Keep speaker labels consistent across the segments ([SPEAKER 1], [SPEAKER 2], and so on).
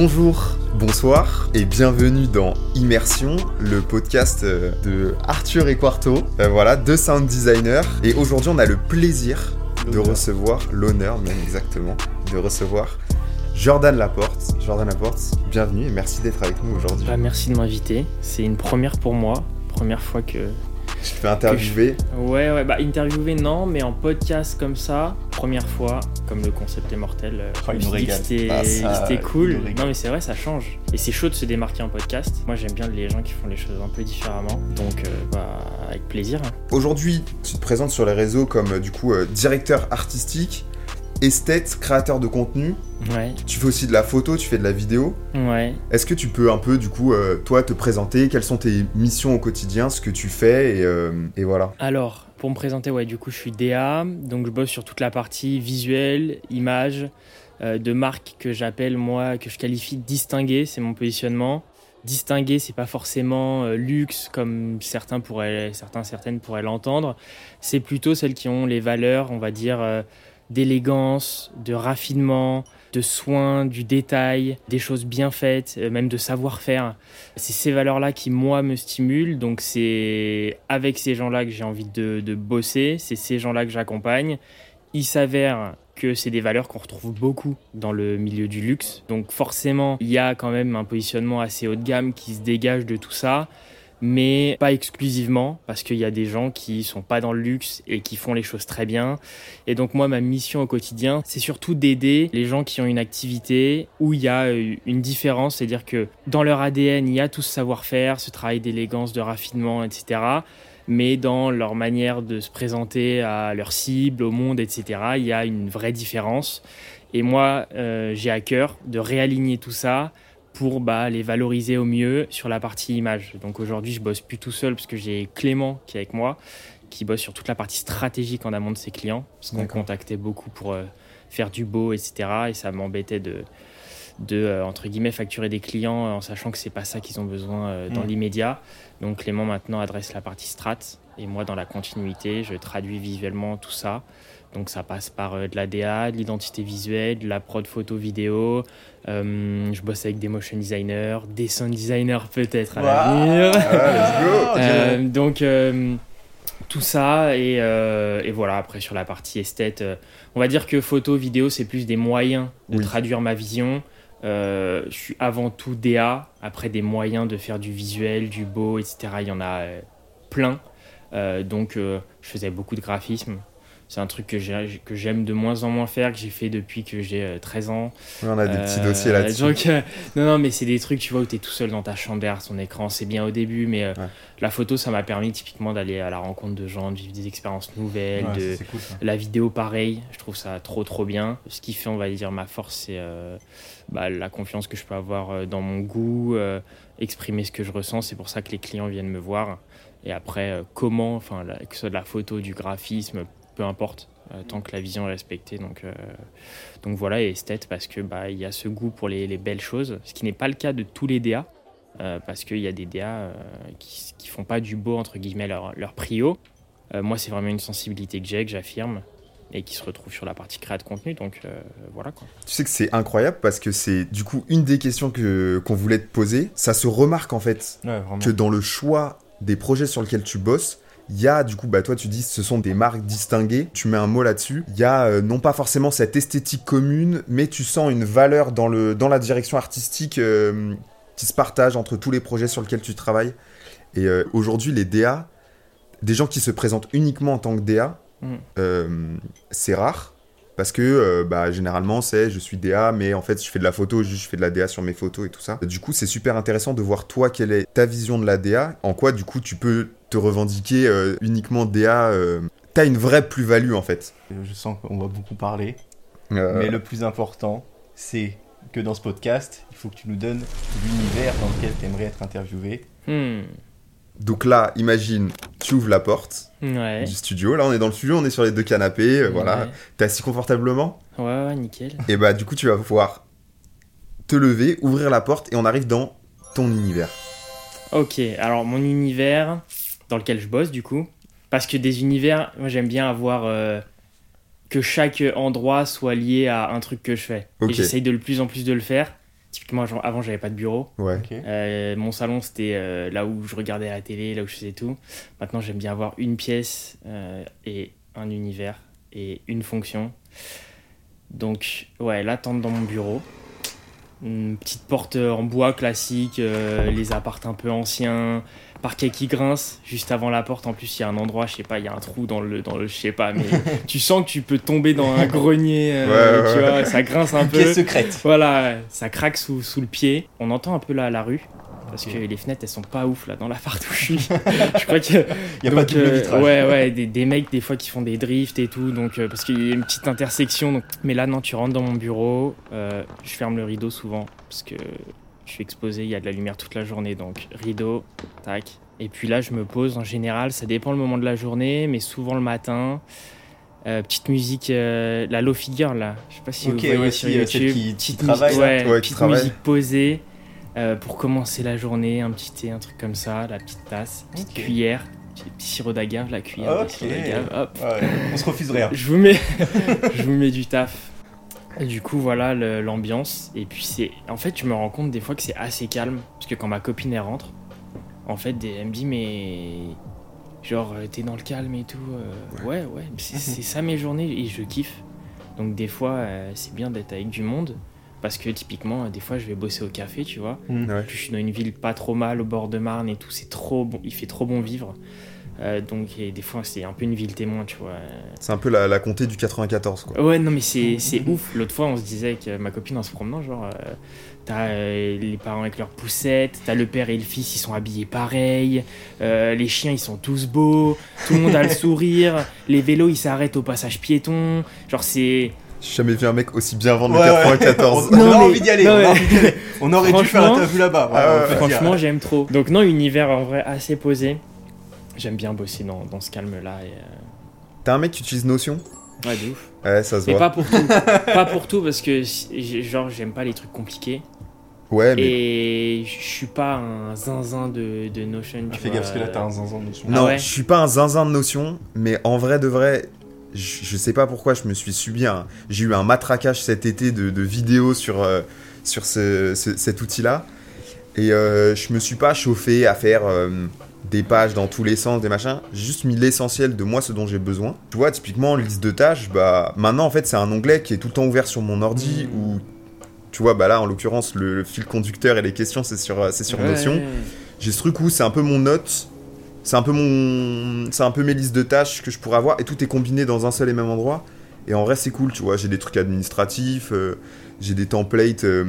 [SPEAKER 1] Bonjour, bonsoir et bienvenue dans Immersion, le podcast euh, de Arthur et Quarto, euh, voilà, deux sound designers. Et aujourd'hui, on a le plaisir de recevoir, l'honneur même exactement, de recevoir Jordan Laporte. Jordan Laporte, bienvenue et merci d'être avec nous aujourd'hui.
[SPEAKER 2] Bah, merci de m'inviter, c'est une première pour moi, première fois que
[SPEAKER 1] je te fais interviewer.
[SPEAKER 2] Ouais, ouais, bah interviewer non, mais en podcast comme ça, première fois, comme le concept est mortel, euh,
[SPEAKER 3] oh,
[SPEAKER 2] c'était
[SPEAKER 3] ah,
[SPEAKER 2] cool. Non, mais c'est vrai, ça change. Et c'est chaud de se démarquer en podcast. Moi, j'aime bien les gens qui font les choses un peu différemment. Donc, euh, bah, avec plaisir. Hein.
[SPEAKER 1] Aujourd'hui, tu te présentes sur les réseaux comme euh, du coup directeur artistique esthète, créateur de contenu.
[SPEAKER 2] Ouais.
[SPEAKER 1] Tu fais aussi de la photo, tu fais de la vidéo.
[SPEAKER 2] Ouais.
[SPEAKER 1] Est-ce que tu peux un peu, du coup, euh, toi, te présenter? Quelles sont tes missions au quotidien, ce que tu fais et, euh, et, voilà.
[SPEAKER 2] Alors, pour me présenter, ouais, du coup, je suis DA, donc je bosse sur toute la partie visuelle, image, euh, de marque que j'appelle, moi, que je qualifie de distinguée, c'est mon positionnement. Distingué, c'est pas forcément luxe comme certains pourraient, certains, certaines pourraient l'entendre. C'est plutôt celles qui ont les valeurs, on va dire d'élégance, de raffinement, de soin, du détail, des choses bien faites, euh, même de savoir-faire. C'est ces valeurs-là qui, moi, me stimulent. Donc, c'est avec ces gens-là que j'ai envie de, de bosser. C'est ces gens-là que j'accompagne. Il s'avère que c'est des valeurs qu'on retrouve beaucoup dans le milieu du luxe. Donc, forcément, il y a quand même un positionnement assez haut de gamme qui se dégage de tout ça mais pas exclusivement, parce qu'il y a des gens qui sont pas dans le luxe et qui font les choses très bien. Et donc moi, ma mission au quotidien, c'est surtout d'aider les gens qui ont une activité où il y a euh, une différence, c'est-à-dire que dans leur ADN, il y a tout ce savoir-faire, ce travail d'élégance, de raffinement, etc. Mais dans leur manière de se présenter à leur cible, au monde, etc., il y a une vraie différence. Et moi, euh, j'ai à cœur de réaligner tout ça pour bah, les valoriser au mieux sur la partie image. Donc aujourd'hui, je bosse plus tout seul parce que j'ai Clément qui est avec moi, qui bosse sur toute la partie stratégique en amont de ses clients, parce qu'on contactait beaucoup pour euh, faire du beau, etc. Et ça m'embêtait de, de euh, entre guillemets, facturer des clients en sachant que c'est pas ça qu'ils ont besoin euh, dans mm. l'immédiat. Donc Clément maintenant adresse la partie strat, et moi dans la continuité, je traduis visuellement tout ça. Donc ça passe par euh, de la DA, de l'identité visuelle, de la prod photo vidéo. Euh, je bosse avec des motion designers, des sound designers peut-être à l'avenir.
[SPEAKER 1] Ah,
[SPEAKER 2] euh, donc tout ça et, et, voilà après sur la partie esthète, on va dire que photo vidéo c'est plus des moyens de traduire ma vision. je suis avant tout DA, après des moyens de faire du visuel, du beau, etc. Il y en a plein. donc je faisais beaucoup de graphisme c'est un truc que j'aime de moins en moins faire, que j'ai fait depuis que j'ai 13 euh, ans.
[SPEAKER 1] on a des petits dossiers euh, là-dessus.
[SPEAKER 2] Euh, non, non, mais c'est des trucs, tu vois, où tu es tout seul dans ta chambre derrière ton écran. C'est bien au début, mais la photo, ça m'a permis typiquement d'aller à la rencontre de gens, de vivre des expériences nouvelles. de... la vidéo, pareil, je trouve ça trop, trop bien. Ce qui fait, on va dire, ma force, c'est bah, la confiance que je peux avoir dans mon goût, exprimer ce que je ressens. C'est pour ça que les clients viennent me voir. Et après, comment, enfin, que ce soit de la photo, du graphisme, peu importe, euh, tant que la vision est respectée. Donc, euh, donc voilà, et esthète parce que bah il y a ce goût pour les, belles choses, ce qui n'est pas le cas de tous les DA, euh, parce qu'il y a des DA qui, qui font pas du beau entre guillemets leur, leur prio. moi, c'est vraiment une sensibilité que j'ai, que j'affirme et qui se retrouve sur la partie créa de contenu. Donc voilà quoi.
[SPEAKER 1] Tu sais que c'est incroyable parce que c'est du coup une des questions que qu'on voulait te poser. Ça se remarque en fait que dans le choix des projets sur lesquels tu bosses, il y a du coup, bah toi tu dis ce sont des marques distinguées, tu mets un mot là-dessus. Il y a euh, non pas forcément cette esthétique commune, mais tu sens une valeur dans, le, dans la direction artistique euh, qui se partage entre tous les projets sur lesquels tu travailles. Et euh, aujourd'hui, les DA, des gens qui se présentent uniquement en tant que DA, mm. c'est rare. Parce que bah, généralement, c'est je suis DA, mais en fait, je fais de la photo, je fais de la DA sur mes photos et tout ça. Du coup, c'est super intéressant de voir toi quelle est ta vision de la DA, en quoi du coup tu peux te revendiquer euh, uniquement DA, euh, t'as une vraie plus-value en fait.
[SPEAKER 3] Je sens qu'on va beaucoup parler, euh. mais le plus important, c'est que dans ce podcast, il faut que tu nous donnes l'univers dans lequel tu aimerais être interviewé.
[SPEAKER 2] Hmm.
[SPEAKER 1] Donc là, imagine, tu ouvres la porte du studio. Là, on est dans le studio, on est sur les deux canapés. Voilà, t'es assis confortablement.
[SPEAKER 2] Ouais, ouais, nickel.
[SPEAKER 1] Et bah, du coup, tu vas pouvoir te lever, ouvrir la porte et on arrive dans ton univers.
[SPEAKER 2] Ok, alors mon univers, dans lequel je bosse du coup. Parce que des univers, moi j'aime bien avoir euh, que chaque endroit soit lié à un truc que je fais. Et j'essaye de le plus en plus de le faire. Typiquement, avant, j'avais pas de bureau.
[SPEAKER 1] Ouais.
[SPEAKER 2] Euh, mon salon, c'était euh, là où je regardais la télé, là où je faisais tout. Maintenant, j'aime bien avoir une pièce et un univers et une fonction. Donc, ouais, l'attente dans mon bureau. Une petite porte en bois classique, les appartes un peu anciens, parquet qui grince juste avant la porte. En plus, il y a un endroit, je sais pas, il y a un trou dans le, dans le, je sais pas, mais tu sens que tu peux tomber dans un grenier, euh, tu vois, ça grince un peu.
[SPEAKER 3] Pièce secrète.
[SPEAKER 2] Voilà, ça craque sous, sous, le pied. On entend un peu là la rue. Parce que les fenêtres elles sont pas ouf là dans la où je suis. je crois que.
[SPEAKER 3] Il y a pas de euh, vitrage.
[SPEAKER 2] Ouais, ouais, des, des, mecs des fois qui font des drifts et tout. Donc, euh, parce qu'il y a une petite intersection. Donc... Mais là, non, tu rentres dans mon bureau. je ferme le rideau souvent. Parce que je suis exposé, il y a de la lumière toute la journée, donc rideau, tac. Et puis là, je me pose en général, ça dépend le moment de la journée, mais souvent le matin. Euh, petite musique, euh, la low figure là, je sais pas si vous voyez sur YouTube.
[SPEAKER 3] Qui, petite travaille, ouais,
[SPEAKER 2] petite musique posée euh, pour commencer la journée, un petit thé, un truc comme ça, la petite tasse, petite cuillère, petit sirop d'agave, la cuillère, hop.
[SPEAKER 3] on se refuse rien.
[SPEAKER 2] je vous mets, je vous mets du taf du coup, voilà l'ambiance. Et puis, c'est. En fait, je me rends compte des fois que c'est assez calme. Parce que quand ma copine elle rentre, en fait, elle me dit, mais. Genre, euh, t'es dans le calme et tout. Euh, ouais, ouais. C'est ça mes journées et je kiffe. Donc, des fois, euh, c'est bien d'être avec du monde. Parce que typiquement, des fois, je vais bosser au café, tu vois. Mmh. je suis dans une ville pas trop mal, au bord de Marne et tout. C'est trop bon. Il fait trop bon vivre. Euh, donc des fois c'est un peu une ville témoin, tu vois.
[SPEAKER 1] C'est un peu la, la comté du 94, quoi.
[SPEAKER 2] Ouais, non mais c'est ouf. L'autre fois on se disait avec ma copine en se promenant, genre, euh, t'as euh, les parents avec leurs poussettes, t'as le père et le fils, ils sont habillés pareil, les chiens ils sont tous beaux, tout le monde a le sourire, les vélos ils s'arrêtent au passage piéton, genre c'est...
[SPEAKER 1] J'ai jamais vu un mec aussi bien vendre le 94.
[SPEAKER 3] on, a envie d'y aller, on, aurait dû faire interview là-bas.
[SPEAKER 2] Ah franchement, j'aime trop. Donc non, univers en vrai assez posé j'aime bien bosser dans, dans ce calme-là. Et, euh,
[SPEAKER 1] T'es un mec qui utilise Notion
[SPEAKER 2] Ouais, de ouf.
[SPEAKER 1] Ouais, ça se
[SPEAKER 2] Mais
[SPEAKER 1] voit.
[SPEAKER 2] pas pour tout. pas pour tout parce que, genre, j'aime pas les trucs compliqués.
[SPEAKER 1] Ouais, mais.
[SPEAKER 2] Et je suis pas un zinzin de, de Notion.
[SPEAKER 3] Tu fais gaffe parce que là, t'as un zinzin de Notion.
[SPEAKER 1] Non, ah je suis pas un zinzin de Notion, mais en vrai de vrai, je, sais pas pourquoi je me suis subi un. J'ai eu un matraquage cet été de, de vidéos sur, euh, sur ce, cet outil-là. Et euh, je me suis pas chauffé à faire des pages dans tous les sens, des machins. J'ai juste mis l'essentiel de moi, ce dont j'ai besoin. Tu vois, typiquement, liste de tâches, bah, maintenant, en fait, c'est un onglet qui est tout le temps ouvert sur mon ordi où, tu vois, bah là, en l'occurrence, le, fil conducteur et les questions, c'est sur, c'est sur Notion. J'ai ce truc où c'est un peu mon note, c'est un peu mon, c'est un peu mes listes de tâches que je pourrais avoir et tout est combiné dans un seul et même endroit. Et en vrai, c'est cool, tu vois. J'ai des trucs administratifs. Euh, j'ai des templates, euh,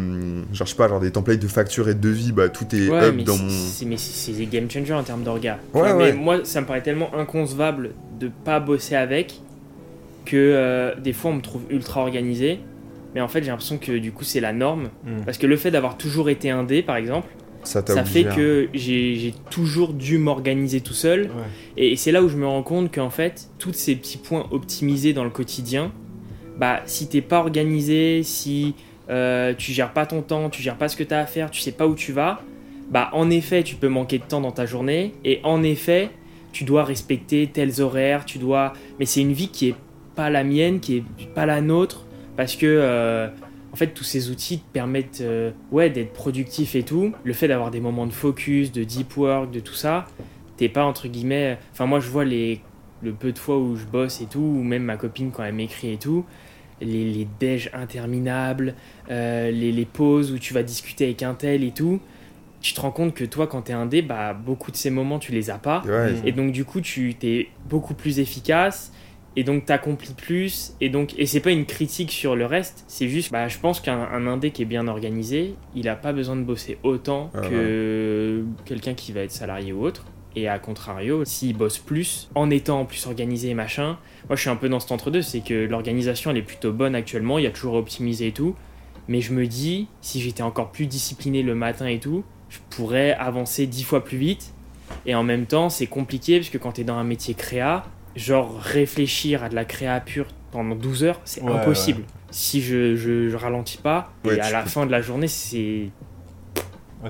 [SPEAKER 1] genre je sais pas, genre des templates de facture et de devis, bah tout est up dans mon.
[SPEAKER 2] Mais c'est des game changers en termes d'orga. Ouais, mais moi, ça me paraît tellement inconcevable de pas bosser avec que euh, des fois on me trouve ultra organisé. Mais en fait, j'ai l'impression que du coup, c'est la norme. Hmm. Parce que le fait d'avoir toujours été indé, par exemple, ça, fait que j'ai toujours dû m'organiser tout seul. Et, et c'est là où je me rends compte qu'en fait, tous ces petits points optimisés dans le quotidien, bah, si t'es pas organisé, si euh, tu gères pas ton temps, tu gères pas ce que tu as à faire, tu sais pas où tu vas, bah en effet, tu peux manquer de temps dans ta journée et en effet, tu dois respecter tels horaires, tu dois mais c'est une vie qui est pas la mienne, qui est pas la nôtre parce que euh, en fait, tous ces outils te permettent euh, ouais, d'être productif et tout. Le fait d'avoir des moments de focus, de deep work, de tout ça, t'es pas entre guillemets. Enfin, moi, je vois les, le peu de fois où je bosse et tout, ou même ma copine quand elle m'écrit et tout, les, les déj interminables, euh, les, les, pauses où tu vas discuter avec un tel et tout, tu te rends compte que toi, quand tu es indé, bah, beaucoup de ces moments, tu les as pas. Et donc, du coup, tu es beaucoup plus efficace. Et donc, tu accomplis plus. Et donc, et c'est pas une critique sur le reste. C'est juste, bah, je pense qu'un indé qui est bien organisé, il a pas besoin de bosser autant ah que quelqu'un qui va être salarié ou autre. Et à contrario, s'il bosse plus, en étant plus organisé et machin, moi je suis un peu dans cet entre-deux, c'est que l'organisation elle est plutôt bonne actuellement, il y a toujours optimisé et tout, mais je me dis, si j'étais encore plus discipliné le matin et tout, je pourrais avancer dix fois plus vite, et en même temps c'est compliqué, parce que quand tu es dans un métier créa, genre réfléchir à de la créa pure pendant 12 heures, c'est impossible. Si je, je, ralentis pas, et à la fin de la journée, c'est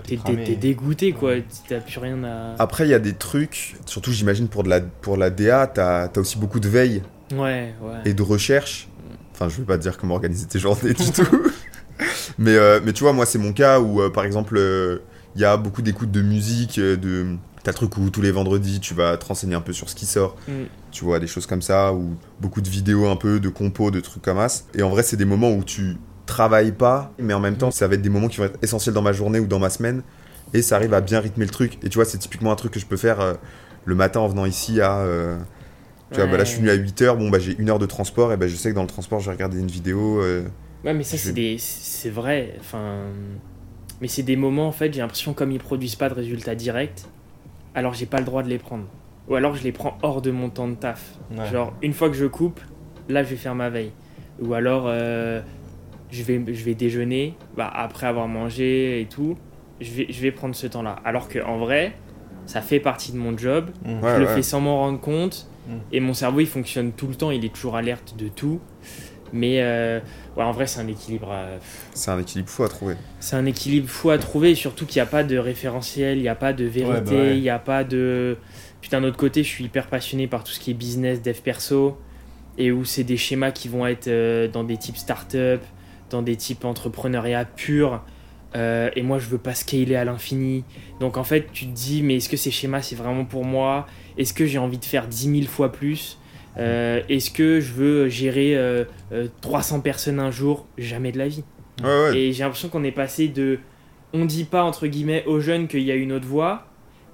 [SPEAKER 2] t'es dégoûté quoi, t'as plus rien à.
[SPEAKER 1] Après, il y a des trucs, surtout j'imagine pour, de la, pour la DA, t'as as aussi beaucoup de veille
[SPEAKER 2] ouais, ouais.
[SPEAKER 1] et de recherche. Enfin, je vais pas dire comment organiser tes journées du tout. mais, mais tu vois, moi, c'est mon cas où, par exemple, il y a beaucoup d'écoutes de musique, de T'as le truc où tous les vendredis, tu vas te renseigner un peu sur ce qui sort. Mm. Tu vois, des choses comme ça, ou beaucoup de vidéos un peu, de compos, de trucs comme ça. Et en vrai, c'est des moments où tu travailles pas, mais en même temps, ça va être des moments qui vont être essentiels dans ma journée ou dans ma semaine. Et ça arrive à bien rythmer le truc. Et tu vois, c'est typiquement un truc que je peux faire euh, le matin en venant ici à. Euh, tu vois, bah là, je suis venu à 8h, bon, bah, j'ai une heure de transport, et bah, je sais que dans le transport, je vais regarder une vidéo. Euh,
[SPEAKER 2] ouais, mais ça, c'est des... vrai. Enfin. Mais c'est des moments, en fait, j'ai l'impression, comme ils produisent pas de résultats directs, alors j'ai pas le droit de les prendre. Ou alors je les prends hors de mon temps de taf. Genre, une fois que je coupe, là je vais faire ma veille. Ou alors euh, je, vais, je vais déjeuner, bah, après avoir mangé et tout, je vais, je vais prendre ce temps-là. Alors qu'en vrai, ça fait partie de mon job, mmh. je le fais sans m'en rendre compte, mmh. et mon cerveau il fonctionne tout le temps, il est toujours alerte de tout. Mais euh, ouais, en vrai, c'est un équilibre.
[SPEAKER 1] C'est un équilibre fou à trouver.
[SPEAKER 2] C'est un équilibre fou à trouver, surtout qu'il n'y a pas de référentiel, il n'y a pas de vérité, bah il n'y a pas de. Putain, d'un autre côté, je suis hyper passionné par tout ce qui est business, dev perso, et où c'est des schémas qui vont être euh, dans des types start-up, dans des types entrepreneuriat pur. Euh, et moi, je veux pas scaler à l'infini. Donc, en fait, tu te dis, mais est-ce que ces schémas, c'est vraiment pour moi? Est-ce que j'ai envie de faire 10 000 fois plus? Euh, est-ce que je veux gérer 300 euh, euh, personnes un jour? Jamais de la vie. Et j'ai l'impression qu'on est passé de on dit pas entre guillemets aux jeunes qu'il y a une autre voie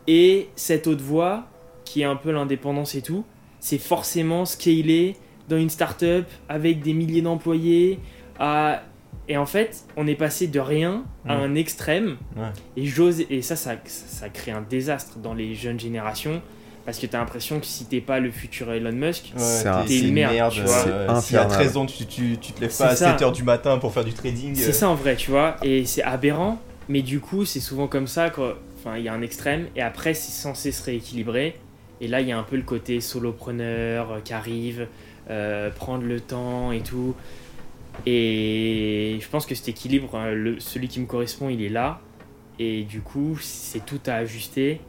[SPEAKER 2] et cette autre voie qui est un peu l'indépendance et tout, c'est forcément scaler dans une start-up avec des milliers d'employés à et en fait, on est passé de rien à un extrême. Et j'ose et ça, ça, ça crée un désastre dans les jeunes générations parce que t'as l'impression que si t'es pas le futur Elon Musk, t'es une merde. tu vois.
[SPEAKER 3] si à 13 ans tu, tu, tu te lèves pas à 7h du matin pour faire du trading.
[SPEAKER 2] C'est euh. ça en vrai, tu vois. Et c'est aberrant, mais du coup, c'est souvent comme ça. Enfin, il y a un extrême, et après, c'est censé se rééquilibrer. Et là, il y a un peu le côté solopreneur euh, qui arrive, euh, prendre le temps et tout. Et je pense que cet équilibre, hein, le, celui qui me correspond, il est là. Et du coup, c'est tout à ajuster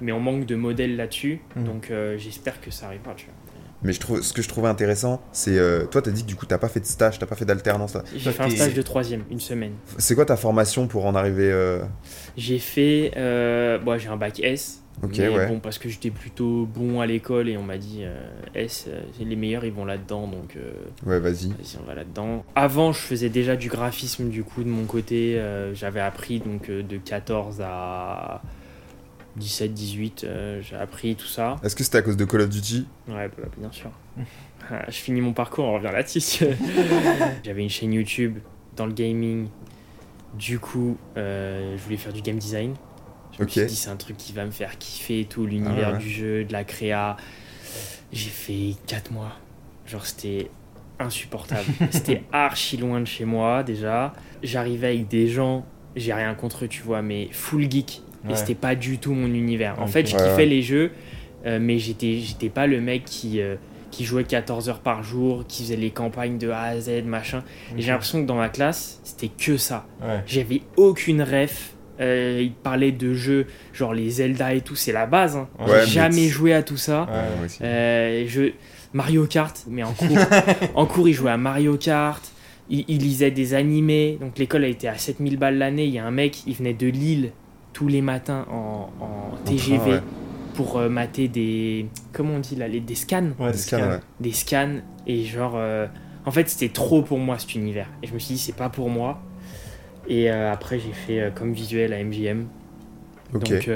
[SPEAKER 2] mais on manque de modèles là-dessus. Hmm. Donc euh, j'espère que ça arrivera. Tu vois.
[SPEAKER 1] Mais je trouve, ce que je trouvais intéressant, c'est. Euh, toi, tu as dit que du coup, tu pas fait de stage, tu pas fait d'alternance.
[SPEAKER 2] J'ai fait un stage de troisième, une semaine.
[SPEAKER 1] C'est quoi ta formation pour en arriver euh
[SPEAKER 2] J'ai fait. Bon, j'ai un bac S. Ok, ouais. Bon, parce que j'étais plutôt bon à l'école et on m'a dit S, les meilleurs ils vont là-dedans donc.
[SPEAKER 1] ouais, vas-y.
[SPEAKER 2] Vas-y, on va là-dedans. Avant, je faisais déjà du graphisme du coup de mon côté. J'avais appris donc de 14 à 17, 18, euh, j'ai appris tout ça.
[SPEAKER 1] Est-ce que c'était à cause de Call of Duty?
[SPEAKER 2] Ouais, bah, bien sûr. Ah, je finis mon parcours, on revient là-dessus. J'avais une chaîne YouTube dans le gaming. Du coup, euh, je voulais faire du game design. Je me suis dit, c'est un truc qui va me faire kiffer tout l'univers ah du jeu, de la créa. J'ai fait 4 mois. Genre, c'était insupportable. c'était archi loin de chez moi, déjà. J'arrivais avec des gens, j'ai rien contre eux, tu vois, mais full geek et c'était pas du tout mon univers. En fait, je kiffais les jeux, euh, mais j'étais, j'étais pas le mec qui, euh, qui jouait 14 heures par jour, qui faisait les campagnes de A à Z, machin. Et j'ai l'impression que dans ma classe, c'était que ça. J'avais aucune ref. Euh, il parlait de jeux genre les Zelda et tout, c'est la base. Hein. J'ai jamais joué à tout ça. je... Mario Kart, mais en cours, en cours, il jouait à Mario Kart. Il, il lisait des animés. Donc l'école a été à 7000 balles l'année. Il y a un mec, il venait de Lille tous les matins en, TGV pour euh, mater des. Comment on dit là les, Des scans
[SPEAKER 1] Des, scans,
[SPEAKER 2] Des scans. Et genre. Euh, en fait, c'était trop pour moi cet univers. Et je me suis dit, c'est pas pour moi. Et euh, après, j'ai fait comme visuel à MGM. Donc,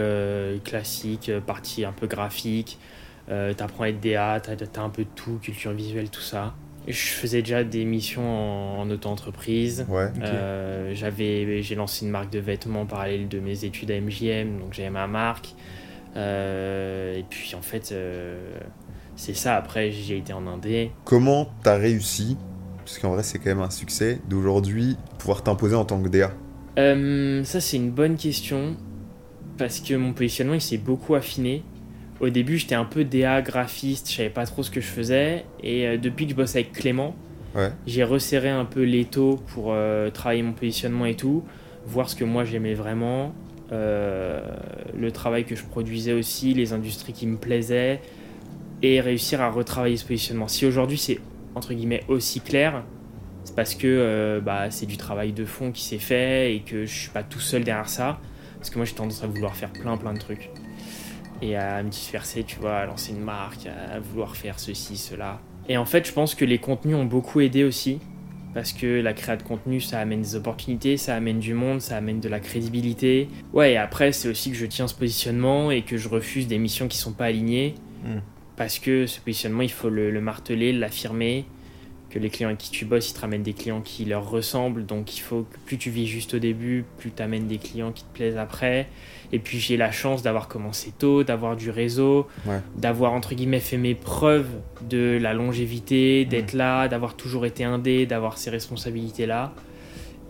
[SPEAKER 2] classique, partie un peu graphique. t'apprends à être DA, t'as as un peu de tout, culture visuelle, tout ça. Je faisais déjà des missions en, auto-entreprise. Euh, j'avais, j'ai lancé une marque de vêtements parallèle de mes études à MJM, donc j'avais ma marque. Euh, et puis en fait, euh, c'est ça. Après, j'ai été en Indé.
[SPEAKER 1] Comment t'as réussi, parce qu'en vrai c'est quand même un succès, d'aujourd'hui pouvoir t'imposer en tant que DA
[SPEAKER 2] Ça c'est une bonne question, parce que mon positionnement il s'est beaucoup affiné au début, j'étais un peu DA, graphiste, je savais pas trop ce que je faisais. Et euh, depuis que je bosse avec Clément, j'ai resserré un peu l'étau pour euh, travailler mon positionnement et tout, voir ce que moi j'aimais vraiment, euh, le travail que je produisais aussi, les industries qui me plaisaient, et réussir à retravailler ce positionnement. Si aujourd'hui c'est entre guillemets aussi clair, c'est parce que bah, c'est du travail de fond qui s'est fait et que je suis pas tout seul derrière ça. Parce que moi j'ai tendance à vouloir faire plein plein de trucs. Et à me disperser, tu vois, à lancer une marque, à vouloir faire ceci, cela. Et en fait, je pense que les contenus ont beaucoup aidé aussi. Parce que la création de contenu, ça amène des opportunités, ça amène du monde, ça amène de la crédibilité. Ouais, et après, c'est aussi que je tiens ce positionnement et que je refuse des missions qui sont pas alignées. Hmm. Parce que ce positionnement, il faut le, le marteler, l'affirmer que les clients avec qui tu bosses, ils te ramènent des clients qui leur ressemblent. Donc il faut que plus tu vis juste au début, plus tu amènes des clients qui te plaisent après. Et puis j'ai la chance d'avoir commencé tôt, d'avoir du réseau, d'avoir entre guillemets fait mes preuves de la longévité, d'être là, d'avoir toujours été indé, d'avoir ces responsabilités-là.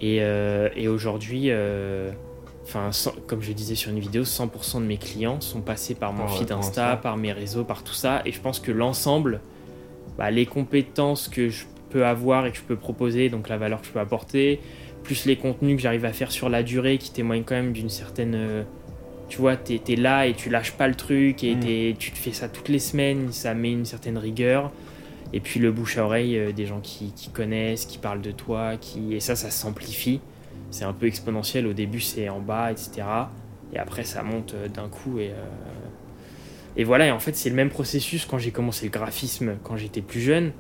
[SPEAKER 2] Et, euh, et aujourd'hui, euh, enfin, comme je disais sur une vidéo, 100% de mes clients sont passés par mon feed Insta, par mes réseaux, par tout ça. Et je pense que l'ensemble bah, les compétences que je peux avoir et que je peux proposer, donc la valeur que je peux apporter, plus les contenus que j'arrive à faire sur la durée qui témoignent quand même d'une certaine... Euh, tu vois, tu es, là et tu lâches pas le truc et mm. tu te fais ça toutes les semaines, ça met une certaine rigueur. Et puis le bouche à oreille, euh, des gens qui, connaissent, qui parlent de toi, qui... et ça, ça s'amplifie. C'est un peu exponentiel, au début c'est en bas, etc. Et après ça monte euh, d'un coup et... Et voilà, et en fait, c'est le même processus quand j'ai commencé le graphisme quand j'étais plus jeune.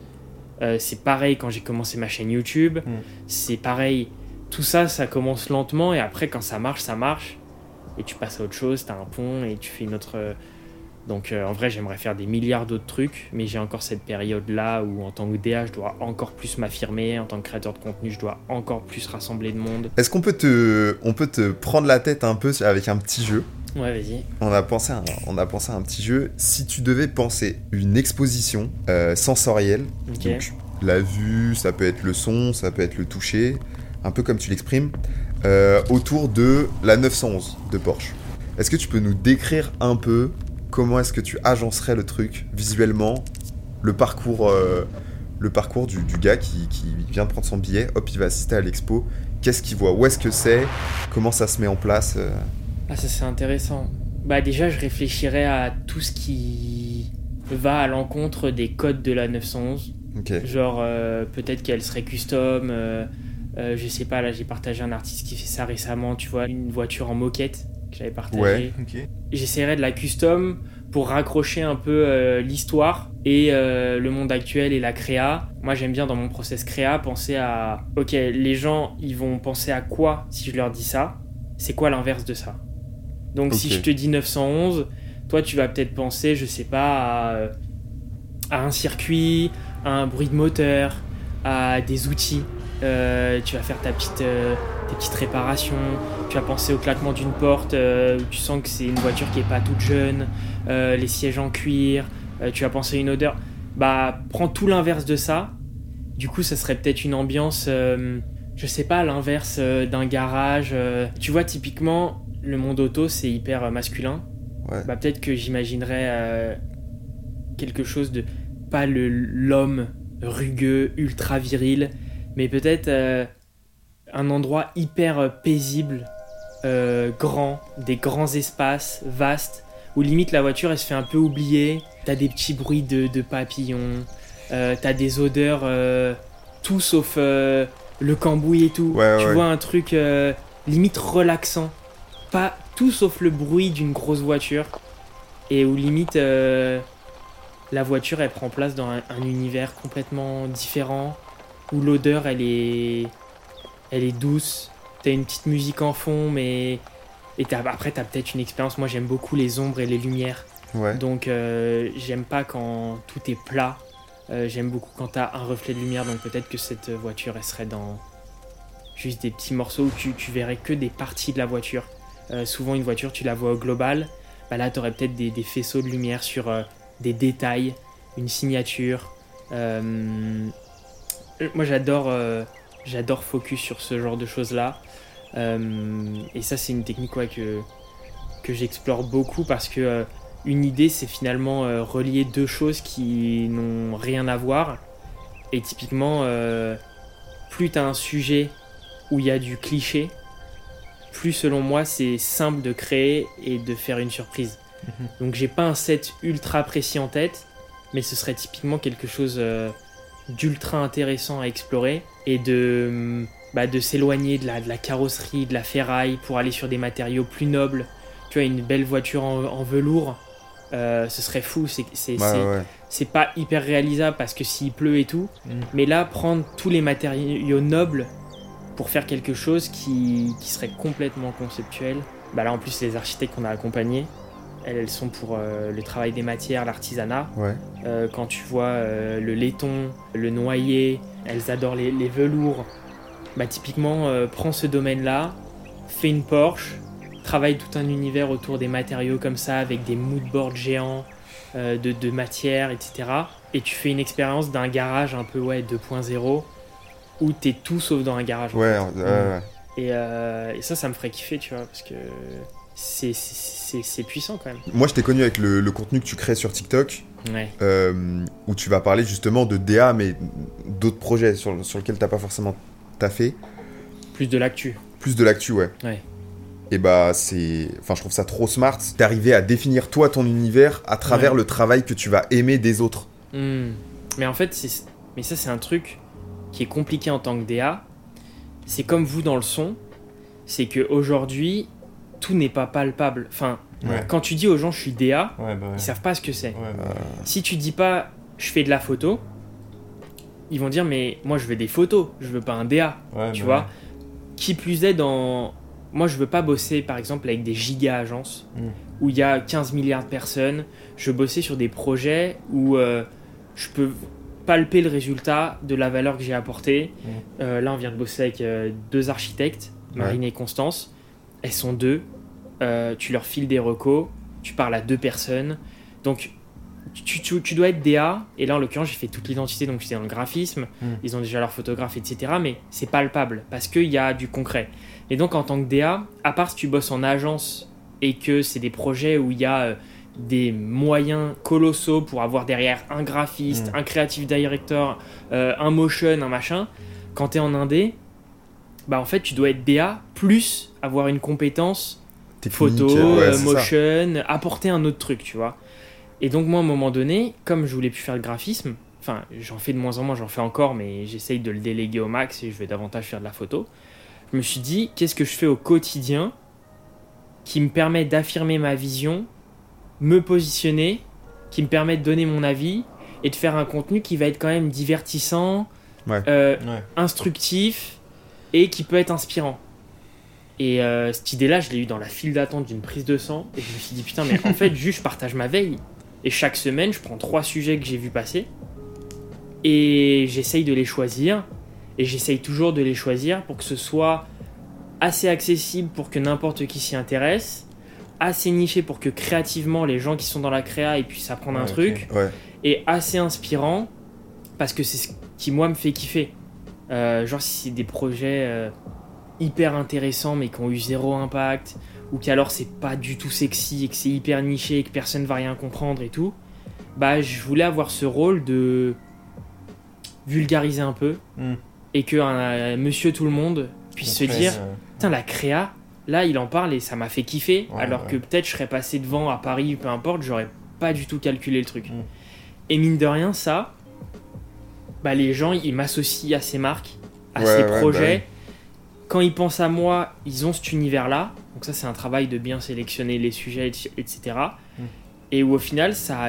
[SPEAKER 2] Euh, c'est pareil quand j'ai commencé ma chaîne YouTube. Mm. C'est pareil. Tout ça, ça commence lentement et après, quand ça marche, ça marche. Et tu passes à autre chose, tu as un pont et tu fais une autre. Donc euh, en vrai, j'aimerais faire des milliards d'autres trucs, mais j'ai encore cette période-là où en tant que DA, je dois encore plus m'affirmer, en tant que créateur de contenu, je dois encore plus rassembler de monde.
[SPEAKER 1] Est-ce qu'on peut te, on peut te prendre la tête un peu avec un petit jeu?
[SPEAKER 2] Ouais, vas-y.
[SPEAKER 1] On a, pensé à un, on a pensé à un petit jeu. Si tu devais penser une exposition euh, sensorielle, donc la vue, ça peut être le son, ça peut être le toucher, un peu comme tu l'exprimes, euh, autour de la 911 de Porsche. Est-ce que tu peux nous décrire un peu comment est-ce que tu agencerais le truc visuellement, le parcours, euh, le parcours du, gars qui, qui, vient de prendre son billet, hop, il va assister à l'expo, qu'est-ce qu'il voit, où est-ce que c'est, comment ça se met en place
[SPEAKER 2] ah, ça c'est intéressant. Bah déjà, je réfléchirais à tout ce qui va à l'encontre des codes de la 911. Genre, euh, peut-être qu'elle serait custom. Euh, euh, je sais pas, là j'ai partagé un artiste qui fait ça récemment, tu vois, une voiture en moquette que j'avais partagée. Ouais, J'essaierais de la custom pour raccrocher un peu l'histoire et le monde actuel et la créa. Moi j'aime bien dans mon process créa penser à, ok, les gens ils vont penser à quoi si je leur dis ça? C'est quoi l'inverse de ça? Donc si je te dis 911, toi tu vas peut-être penser, je sais pas, à, un circuit, à un bruit de moteur, à des outils. Euh, tu vas faire ta petite, euh, tes petites réparations, tu vas penser au claquement d'une porte, euh, tu sens que c'est une voiture qui est pas toute jeune, les sièges en cuir, tu vas penser à une odeur. Bah, prends tout l'inverse de ça. Du coup, ça serait peut-être une ambiance, je sais pas, l'inverse d'un garage. tu vois, typiquement, le monde auto, c'est hyper euh, masculin. Bah, peut-être que j'imaginerais euh, quelque chose de. Pas l'homme rugueux, ultra viril, mais peut-être euh, un endroit hyper paisible, grand, des grands espaces, vastes, où limite la voiture elle se fait un peu oublier. T'as des petits bruits de, papillons, t'as des odeurs, tout sauf le cambouis et tout. tu vois un truc limite relaxant pas tout sauf le bruit d'une grosse voiture et où limite euh, la voiture elle prend place dans un, univers complètement différent où l'odeur elle est elle est douce. T'as une petite musique en fond mais et après t'as peut-être une expérience. Moi j'aime beaucoup les ombres et les lumières. Donc euh, j'aime pas quand tout est plat. Euh, j'aime beaucoup quand t'as un reflet de lumière. Donc peut-être que cette voiture elle serait dans juste des petits morceaux où tu, tu verrais que des parties de la voiture. Euh, souvent, une voiture, tu la vois au global. Bah là, tu aurais peut-être des, faisceaux de lumière sur des détails, une signature. Moi, j'adore, j'adore focus sur ce genre de choses-là. et ça, c'est une technique que, que j'explore beaucoup parce que une idée, c'est finalement relier deux choses qui n'ont rien à voir. Et typiquement, plus tu as un sujet où il y a du cliché, plus selon moi c'est simple de créer et de faire une surprise. Mhm. Donc j'ai pas un set ultra précis en tête, mais ce serait typiquement quelque chose euh, d'ultra intéressant à explorer et de, bah, de s'éloigner de la, de la carrosserie, de la ferraille pour aller sur des matériaux plus nobles. Tu vois, une belle voiture en, velours, euh, ce serait fou. C'est c'est pas hyper réalisable parce que s'il pleut et tout. Mm. Mais là, prendre tous les matériaux nobles pour faire quelque chose qui, qui serait complètement conceptuel. Bah là, en plus, les architectes qu'on a accompagnés, elles, sont pour euh, le travail des matières, l'artisanat. Euh, quand tu vois euh, le laiton, le noyer, elles adorent les, velours. Bah, typiquement, prends ce domaine-là, fais une Porsche, travaille tout un univers autour des matériaux comme ça, avec des moodboards géants de, de matière, etc. Et tu fais une expérience d'un garage un peu ouais, 2.0 où t'es tout sauf dans un garage.
[SPEAKER 1] Ouais, ouais,
[SPEAKER 2] Et, et, ça, ça me ferait kiffer, tu vois, parce que c'est puissant quand même.
[SPEAKER 1] Moi, je t'ai connu avec le, contenu que tu crées sur TikTok, euh, où tu vas parler justement de DA, mais d'autres projets sur, sur lesquels t'as pas forcément taffé.
[SPEAKER 2] Plus de l'actu.
[SPEAKER 1] Plus de l'actu, ouais.
[SPEAKER 2] Ouais.
[SPEAKER 1] Et bah, c'est. Enfin, je trouve ça trop smart d'arriver à définir toi ton univers à travers le travail que tu vas aimer des autres.
[SPEAKER 2] Hmm. Mais en fait, mais ça, c'est un truc qui est compliqué en tant que DA. C'est comme vous dans le son. C'est qu'aujourd'hui, tout n'est pas palpable. Enfin, quand tu dis aux gens je suis DA, bah ils savent pas ce que c'est. Bah si tu dis pas je fais de la photo, ils vont dire mais moi je veux des photos, je veux pas un DA. tu bah vois Qui plus est dans. Moi je veux pas bosser par exemple avec des giga agences mm. où il y a 15 milliards de personnes. Je veux bosser sur des projets où euh, je peux palper le résultat de la valeur que j'ai apportée. Mm. Euh, là on vient de bosser avec euh, deux architectes, Marine et Constance elles sont deux, euh, tu leur files des recos, tu parles à deux personnes. Donc, tu, tu, dois être DA, et là en l'occurrence, j'ai fait toute l'identité, donc j'étais dans le graphisme, hmm. ils ont déjà leur photographe, etc. Mais c'est palpable, parce qu'il y a du concret. Et donc, en tant que DA, à part si tu bosses en agence et que c'est des projets où il y a euh, des moyens colossaux pour avoir derrière un graphiste, hmm. un creative director, euh, un motion, un machin, quand tu es en indé, bah en fait tu dois être DA plus avoir une compétence photo, euh, motion, apporter un autre truc, tu vois. Et donc moi à un moment donné, comme je voulais plus faire de graphisme, enfin j'en fais de moins en moins, j'en fais encore, mais j'essaye de le déléguer au max et je vais davantage faire de la photo. Je me suis dit qu'est-ce que je fais au quotidien qui me permet d'affirmer ma vision, me positionner, qui me permet de donner mon avis et de faire un contenu qui va être quand même divertissant, euh, instructif et qui peut être inspirant. Et euh, cette idée-là, je l'ai eu dans la file d'attente d'une prise de sang. Et je me suis dit, putain, mais en fait, juste je partage ma veille. Et chaque semaine, je prends trois sujets que j'ai vu passer. Et j'essaye de les choisir. Et j'essaye toujours de les choisir pour que ce soit assez accessible pour que n'importe qui s'y intéresse. Assez niché pour que créativement, les gens qui sont dans la créa ils puissent apprendre un truc. Et assez inspirant parce que c'est ce qui, moi, me fait kiffer. Euh, genre si c'est des projets euh, hyper intéressants mais qui ont eu zéro impact, ou qu'alors c'est pas du tout sexy et que c'est hyper niché et que personne va rien comprendre et tout, bah je voulais avoir ce rôle de vulgariser un peu hmm. et que un, monsieur tout le monde puisse se dire euh, putain la créa là il en parle et ça m'a fait kiffer alors que peut-être je serais passé devant à Paris peu importe j'aurais pas du tout calculé le truc hmm. et mine de rien ça bah, les gens, ils m'associent à ces marques, à ces projets. Bah Quand ils pensent à moi, ils ont cet univers-là. Donc ça, c'est un travail de bien sélectionner les sujets, etc. Et où au final, ça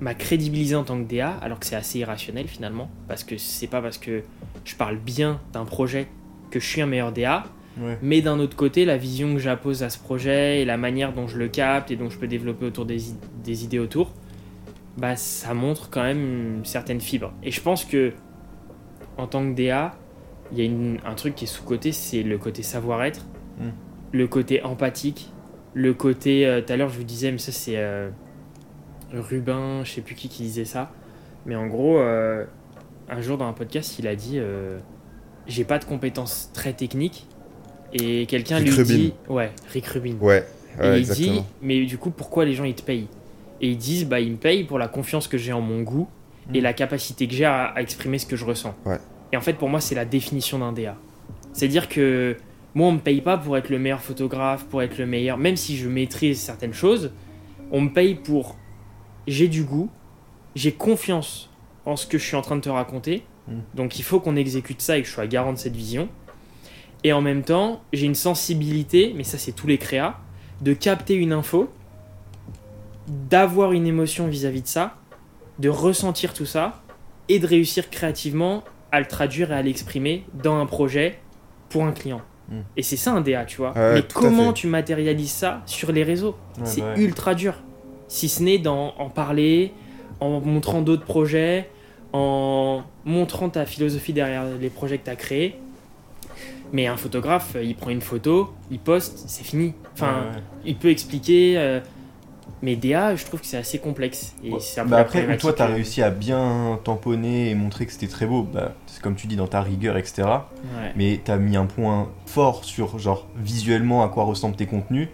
[SPEAKER 2] m'a crédibilisé en tant que DA, alors que c'est assez irrationnel finalement, parce que c'est pas parce que je parle bien d'un projet que je suis un meilleur DA. Mais d'un autre côté, la vision que j'appose à ce projet et la manière dont je le capte et dont je peux développer autour des, des idées autour, bah, ça montre quand même une certaine fibre. Et je pense que en tant que DA, il y a un truc qui est sous-côté, c'est le côté savoir-être, hmm. le côté empathique, le côté. Euh, tout à l'heure, je vous disais, mais ça, c'est euh, Rubin, je sais plus qui qui disait ça. Mais en gros, euh, un jour dans un podcast, il a dit J'ai pas de compétences très techniques. Et quelqu'un lui dit Ouais, Rick Rubin.
[SPEAKER 1] Ouais.
[SPEAKER 2] et il dit Mais du coup, pourquoi les gens ils te payent? Et ils disent bah ils me payent pour la confiance que j'ai en mon goût et mm. la capacité que j'ai à, exprimer ce que je ressens. Et en fait pour moi c'est la définition d'un DA. C'est-à-dire que moi on me paye pas pour être le meilleur photographe, pour être le meilleur, même si je maîtrise certaines choses, on me paye pour j'ai du goût, j'ai confiance en ce que je suis en train de te raconter. Hmm. Donc il faut qu'on exécute ça et que je sois garant de cette vision. Et en même temps, j'ai une sensibilité, mais ça c'est tous les créas, de capter une info, d'avoir une émotion vis-à-vis de ça, de ressentir tout ça, et de réussir créativement à le traduire et à l'exprimer dans un projet pour un client. Hmm. Et c'est ça un DA, tu vois. mais comment tu matérialises ça sur les réseaux? C'est ultra dur. Si ce n'est d'en en parler, en montrant d'autres projets, en montrant ta philosophie derrière les projets que tu as créés. Mais un photographe, il prend une photo, il poste, c'est fini. Enfin, il peut expliquer. Euh, mais DA, je trouve que c'est assez complexe. Et
[SPEAKER 3] bah après, toi, tu as réussi à bien tamponner et montrer que c'était très beau. Bah, c'est comme tu dis, dans ta rigueur, etc. Mais tu as mis un point fort sur, genre, visuellement, à quoi ressemblent tes contenus.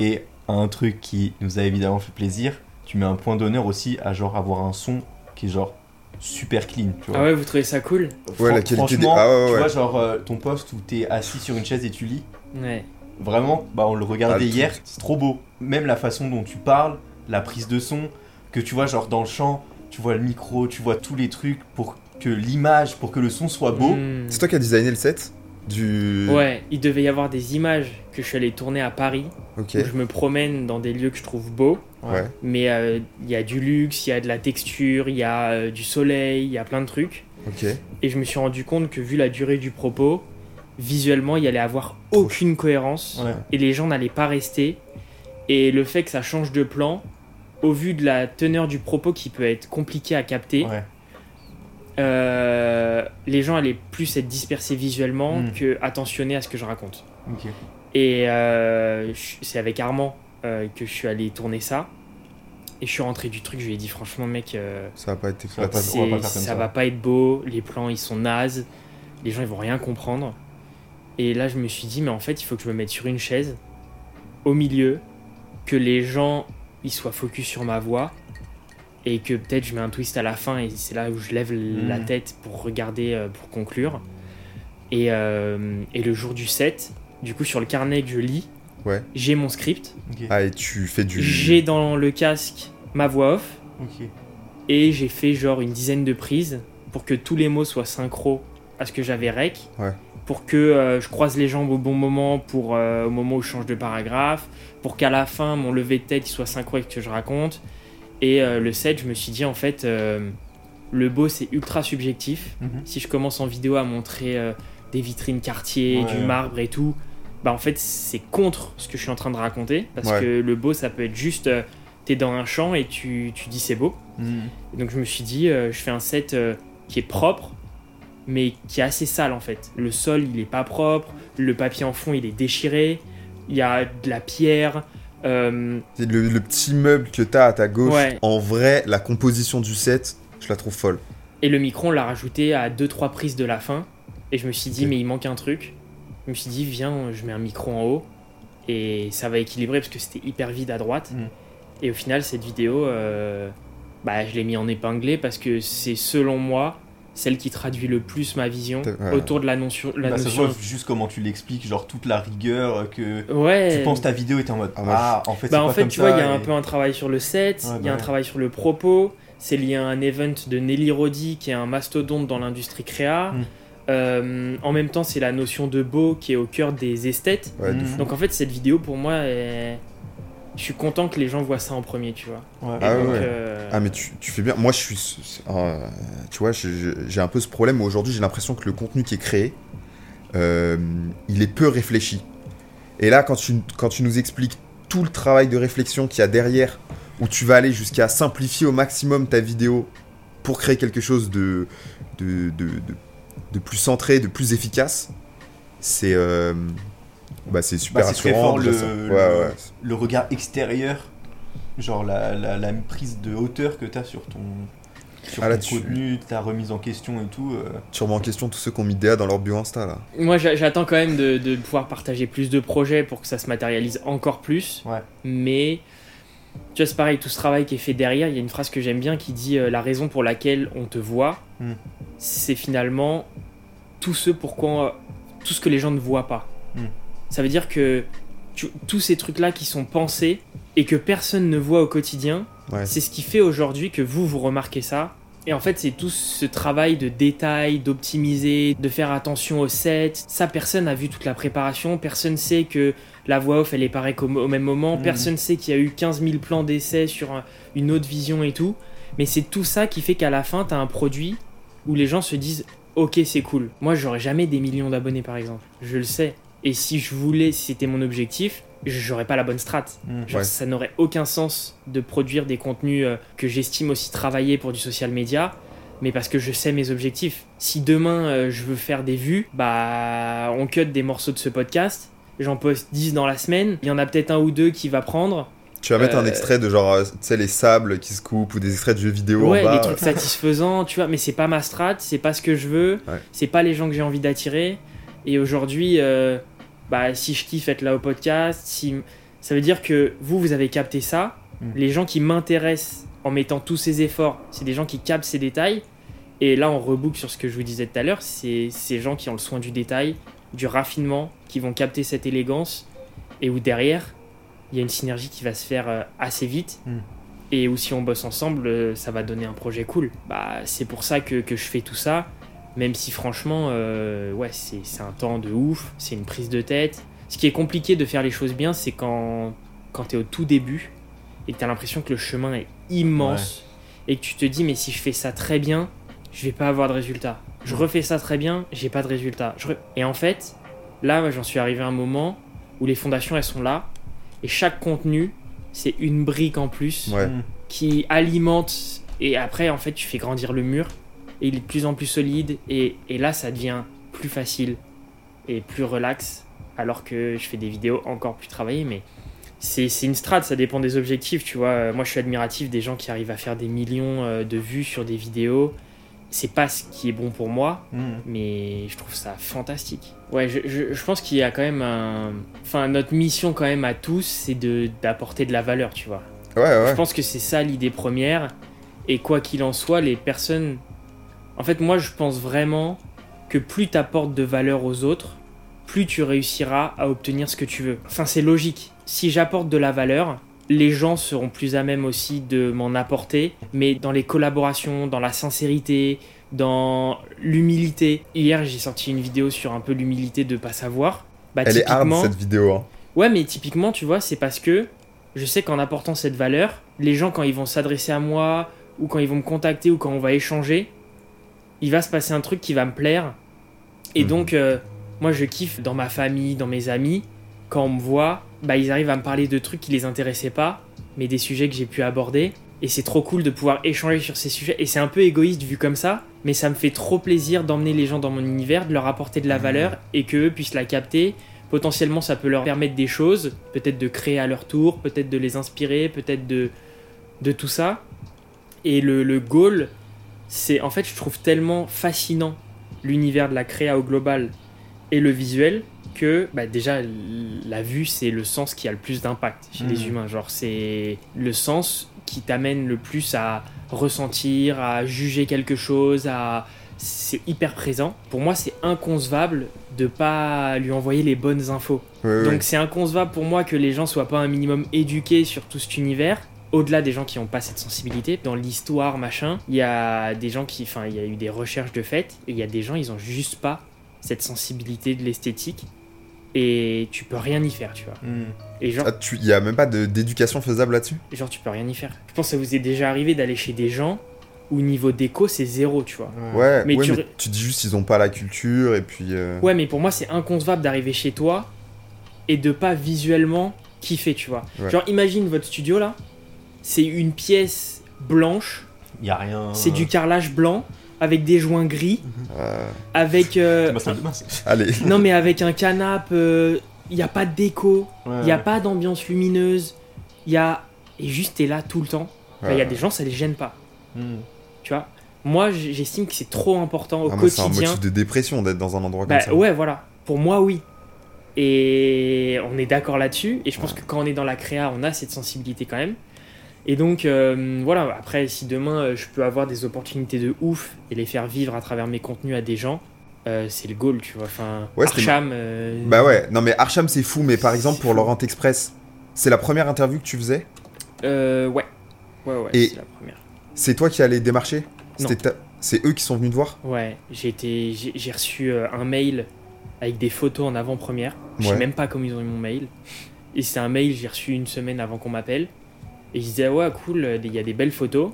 [SPEAKER 3] Et un truc qui nous a évidemment fait plaisir, tu mets un point d'honneur aussi à, genre, avoir un son qui est, genre, super clean. Tu vois.
[SPEAKER 2] Ah ouais, vous trouvez ça cool?
[SPEAKER 1] Ouais, la qualité
[SPEAKER 3] des... ah ouais, ouais. Tu vois, genre, euh, ton poste où t'es assis sur une chaise et tu lis.
[SPEAKER 2] Ouais.
[SPEAKER 3] Vraiment, bah, on le regardait ah, hier, c'est trop beau. Même la façon dont tu parles, la prise de son, que tu vois, genre dans le champ, tu vois le micro, tu vois tous les trucs pour que l'image, pour que le son soit beau. Hmm.
[SPEAKER 1] C'est toi qui as designé le set du...
[SPEAKER 2] Ouais, il devait y avoir des images que je suis allé tourner à Paris. Ok. Où je me promène dans des lieux que je trouve beaux. Ouais. Mais euh, il y a du luxe, il y a de la texture, il y a euh, du soleil, il y a plein de trucs.
[SPEAKER 1] Ok.
[SPEAKER 2] Et je me suis rendu compte que vu la durée du propos, visuellement, il y allait avoir aucune cohérence et les gens n'allaient pas rester. Et le fait que ça change de plan, au vu de la teneur du propos qui peut être compliqué à capter, euh, les gens allaient plus être dispersés visuellement hmm. que attentionnés à ce que je raconte. Et euh, c'est avec Armand euh, que je suis allé tourner ça. Et je suis rentré du truc, je lui ai dit franchement mec,
[SPEAKER 1] ça va pas être,
[SPEAKER 2] ça, ça va pas être beau, les plans ils sont nazes, les gens ils vont rien comprendre. Et là, je me suis dit, mais en fait, il faut que je me mette sur une chaise, au milieu, que les gens ils soient focus sur ma voix, et que peut-être je mets un twist à la fin, et c'est là où je lève la hmm. tête pour regarder, euh, pour conclure. Et, euh, et, le jour du 7, du coup, sur le carnet que je lis,
[SPEAKER 1] ouais.
[SPEAKER 2] j'ai mon script.
[SPEAKER 1] Ah, et tu fais du.
[SPEAKER 2] J'ai dans le casque ma voix off. Et j'ai fait genre une dizaine de prises pour que tous les mots soient synchro à ce que j'avais rec.
[SPEAKER 1] Ouais
[SPEAKER 2] pour que euh, je croise les jambes au bon moment pour euh, au moment où je change de paragraphe, pour qu'à la fin mon lever de tête soit synchro avec ce que je raconte. Et euh, le 7, je me suis dit en fait, le beau c'est ultra subjectif. Mhm. Si je commence en vidéo à montrer des vitrines quartier, du marbre et tout, bah en fait c'est contre ce que je suis en train de raconter parce que le beau ça peut être juste t'es dans un champ et tu, tu dis c'est beau. Mhm. Donc je me suis dit je fais un set qui est propre mais qui est assez sale en fait. Le sol, il est pas propre, le papier en fond, il est déchiré, il y a de la pierre. Euh...
[SPEAKER 1] Le, petit meuble que tu as à ta gauche, en vrai, la composition du set, je la trouve folle.
[SPEAKER 2] Et le micro, on l'a rajouté à 2-3 prises de la fin. Et je me suis dit, mais il manque un truc. Je me suis dit, viens, je mets un micro en haut. Et ça va équilibrer parce que c'était hyper vide à droite. Mm. Et au final, cette vidéo, euh, bah, je l'ai mis en épinglé parce que c'est selon moi celle qui traduit le plus ma vision autour de la notion. La
[SPEAKER 3] bah,
[SPEAKER 2] notion...
[SPEAKER 3] juste comment tu l'expliques, genre toute la rigueur que
[SPEAKER 2] ouais.
[SPEAKER 3] tu penses ta vidéo est en mode ah, ah en fait
[SPEAKER 2] bah, en fait tu vois il y a un peu un travail sur le set, il y a un travail sur le propos, c'est lié à un event de Nelly Rodi qui est un mastodonte dans l'industrie créa. Hmm. Euh, en même temps, c'est la notion de beau qui est au cœur des esthètes. Donc en fait, cette vidéo pour moi est je suis content que les gens voient ça en premier, tu vois.
[SPEAKER 1] Ah, euh, ah, mais tu, fais bien. Moi, je suis. Euh, tu vois, j'ai un peu ce problème où aujourd'hui, j'ai l'impression que le contenu qui est créé, euh, il est peu réfléchi. Et là, quand tu, quand tu nous expliques tout le travail de réflexion qu'il y a derrière, où tu vas aller jusqu'à simplifier au maximum ta vidéo pour créer quelque chose de, de, de, de plus centré, de plus efficace, c'est bah, c'est super bah, rassurant.
[SPEAKER 3] le, le, regard extérieur, genre la, la, prise de hauteur que tu as sur ton, sur ah, ton contenu, ta remise en question et tout. Euh.
[SPEAKER 1] Tu remets en question tous ceux qui ont mis DA dans leur bio Insta là.
[SPEAKER 2] Moi j'attends quand même de, de, pouvoir partager plus de projets pour que ça se matérialise encore plus.
[SPEAKER 3] Ouais.
[SPEAKER 2] Mais tu vois, c'est pareil, tout ce travail qui est fait derrière, il y a une phrase que j'aime bien qui dit euh, La raison pour laquelle on te voit, hmm. c'est finalement tout ce pourquoi. tout ce que les gens ne voient pas. Hmm. Ça veut dire que tous ces trucs-là qui sont pensés et que personne ne voit au quotidien, c'est ce qui fait aujourd'hui que vous, vous remarquez ça Et en fait, c'est tout ce travail de détail, d'optimiser, de faire attention au set. Ça, personne n'a vu toute la préparation. Personne sait que la voix off, elle est pareille au, au même moment. Mhm. Personne sait qu'il y a eu 15 000 plans d'essai sur une autre vision et tout. Mais c'est tout ça qui fait qu'à la fin, tu as un produit où les gens se disent Ok, c'est cool. Moi, j'aurais jamais des millions d'abonnés, par exemple. Je le sais. Et si je voulais, si c'était mon objectif, j'aurais pas la bonne strat. Mm. Ça n'aurait aucun sens de produire des contenus euh, que j'estime aussi travailler pour du social media, mais parce que je sais mes objectifs. Si demain euh, je veux faire des vues, bah on cut des morceaux de ce podcast, j'en poste 10 dans la semaine, il y en a peut-être un ou deux qui va prendre.
[SPEAKER 1] Tu vas mettre un euh, extrait de genre, tu sais, les sables qui se coupent ou des extraits de jeux vidéo
[SPEAKER 2] ouais, en bas. les trucs satisfaisants, tu vois, mais c'est pas ma strat, c'est pas ce que je veux, c'est pas les gens que j'ai envie d'attirer. Et aujourd'hui, bah, si je kiffe être là au podcast, si... ça veut dire que vous, vous avez capté ça. Mm. Les gens qui m'intéressent en mettant tous ces efforts, c'est des gens qui captent ces détails. Et là, on reboucle sur ce que je vous disais tout à l'heure, c'est ces gens qui ont le soin du détail, du raffinement, qui vont capter cette élégance, et où derrière, il y a une synergie qui va se faire euh, assez vite. Mm. Et où si on bosse ensemble, euh, ça va donner un projet cool. Bah, c'est pour ça que, que je fais tout ça. Même si franchement, euh, ouais, c'est un temps de ouf, c'est une prise de tête. Ce qui est compliqué de faire les choses bien, c'est quand, quand tu es au tout début et que tu as l'impression que le chemin est immense et que tu te dis, mais si je fais ça très bien, je vais pas avoir de résultat. Je refais ça très bien, j'ai pas de résultat. Et en fait, là, j'en suis arrivé à un moment où les fondations, elles sont là et chaque contenu, c'est une brique en plus qui alimente et après, en fait, tu fais grandir le mur et il est de plus en plus solide et, et, là ça devient plus facile et plus relax alors que je fais des vidéos encore plus travaillées mais c'est une strate, ça dépend des objectifs, tu vois. Moi, je suis admiratif des gens qui arrivent à faire des millions euh, de vues sur des vidéos. C'est pas ce qui est bon pour moi, mmh. mais je trouve ça fantastique. Ouais, je, je, je pense qu'il y a quand même un. Enfin, notre mission, quand même, à tous, c'est d'apporter de, de la valeur, tu vois.
[SPEAKER 1] Ouais, ouais.
[SPEAKER 2] Je pense que c'est ça l'idée première. Et quoi qu'il en soit, les personnes en fait, moi, je pense vraiment que plus tu apportes de valeur aux autres, plus tu réussiras à obtenir ce que tu veux. Enfin, c'est logique. Si j'apporte de la valeur, les gens seront plus à même aussi de m'en apporter, mais dans les collaborations, dans la sincérité, dans l'humilité. Hier, j'ai sorti une vidéo sur un peu l'humilité de pas savoir.
[SPEAKER 1] Bah, Elle est hard cette vidéo. Hein.
[SPEAKER 2] Ouais, mais typiquement, tu vois, c'est parce que je sais qu'en apportant cette valeur, les gens, quand ils vont s'adresser à moi, ou quand ils vont me contacter, ou quand on va échanger, il va se passer un truc qui va me plaire. Et mhm. donc, euh, moi, je kiffe dans ma famille, dans mes amis, quand on me voit, bah, ils arrivent à me parler de trucs qui les intéressaient pas, mais des sujets que j'ai pu aborder. Et c'est trop cool de pouvoir échanger sur ces sujets. Et c'est un peu égoïste vu comme ça, mais ça me fait trop plaisir d'emmener les gens dans mon univers, de leur apporter de la mhm. valeur et qu'eux puissent la capter. Potentiellement, ça peut leur permettre des choses, peut-être de créer à leur tour, peut-être de les inspirer, peut-être de, de tout ça. Et le, le goal, c'est en fait je trouve tellement fascinant l'univers de la créa au global et le visuel que bah, déjà la vue c'est le sens qui a le plus d'impact chez les mmh. humains. Genre c'est le sens qui t'amène le plus à ressentir à juger quelque chose à c'est hyper présent. Pour moi c'est inconcevable de pas lui envoyer les bonnes infos. Donc c'est inconcevable pour moi que les gens soient pas un minimum éduqués sur tout cet univers au-delà des gens qui n'ont pas cette sensibilité, dans l'histoire, machin, il y a des gens qui, enfin, il y a eu des recherches de fait, et il y a des gens, ils ont juste pas cette sensibilité de l'esthétique, et tu peux rien y faire, tu vois.
[SPEAKER 1] Hmm. Et genre, ah, il y a même pas d'éducation faisable là-dessus?
[SPEAKER 2] Genre, tu peux rien y faire. Je pense que ça vous est déjà arrivé d'aller chez des gens où niveau déco c'est zéro, tu vois.
[SPEAKER 1] Ouais, mais, tu... tu... dis juste ils ont pas la culture et puis. Euh,
[SPEAKER 2] ouais, mais pour moi c'est inconcevable d'arriver chez toi et de pas visuellement kiffer, tu vois. Genre imagine votre studio là, c'est une pièce blanche.
[SPEAKER 3] Il y a rien.
[SPEAKER 2] C'est du carrelage blanc avec des joints gris, avec. Euh,
[SPEAKER 1] Allez.
[SPEAKER 2] Non mais avec un canapé, il euh, n'y a pas de déco, il n'y a pas d'ambiance lumineuse, il y a et juste t'es là tout le temps. Il y a des gens ça les gêne pas. Hmm. Tu vois? Moi j'estime que c'est trop important au quotidien.
[SPEAKER 1] C'est un motif de dépression d'être dans un endroit
[SPEAKER 2] bah,
[SPEAKER 1] comme ça.
[SPEAKER 2] Ouais voilà. Pour moi oui. Et on est d'accord là-dessus. Et je pense que quand on est dans la créa, on a cette sensibilité quand même. Et donc, euh, voilà, après, si demain euh, je peux avoir des opportunités de ouf et les faire vivre à travers mes contenus à des gens, euh, c'est le goal, tu vois. Enfin, Archam.
[SPEAKER 1] Bah ouais, non mais Archam c'est fou, mais par exemple pour Laurent Express, c'est la première interview que tu faisais?
[SPEAKER 2] Euh, ouais. Ouais, ouais, c'est la première.
[SPEAKER 1] C'est toi qui allais démarcher? C'est eux qui sont venus te voir?
[SPEAKER 2] Ouais, j'ai reçu euh, un mail avec des photos en avant-première. Je sais même pas comment ils ont eu mon mail. Et c'est un mail, j'ai reçu une semaine avant qu'on m'appelle. Et ils disaient, ouais, cool, il y a des belles photos.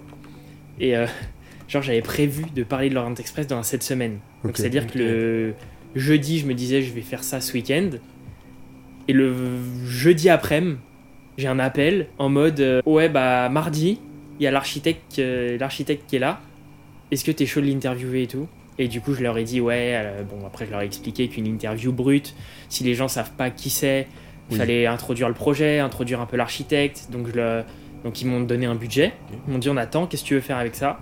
[SPEAKER 2] Et euh, genre, j'avais prévu de parler de l'Orient Express dans cette semaine. Donc, c'est-à-dire que le jeudi, je me disais, je vais faire ça ce week-end. Et le jeudi après-midi, j'ai un appel en mode, euh, ouais, bah, mardi, il y a l'architecte euh, l'architecte qui est là. Est-ce que t'es chaud de l'interviewer et tout? Et du coup, je leur ai dit, ouais, bon, après, je leur ai expliqué qu'une interview brute, si les gens savent pas qui c'est, il fallait introduire le projet, introduire un peu l'architecte. Donc, je donc ils m'ont donné un budget. Ils m'ont dit on attend, qu'est-ce que tu veux faire avec ça?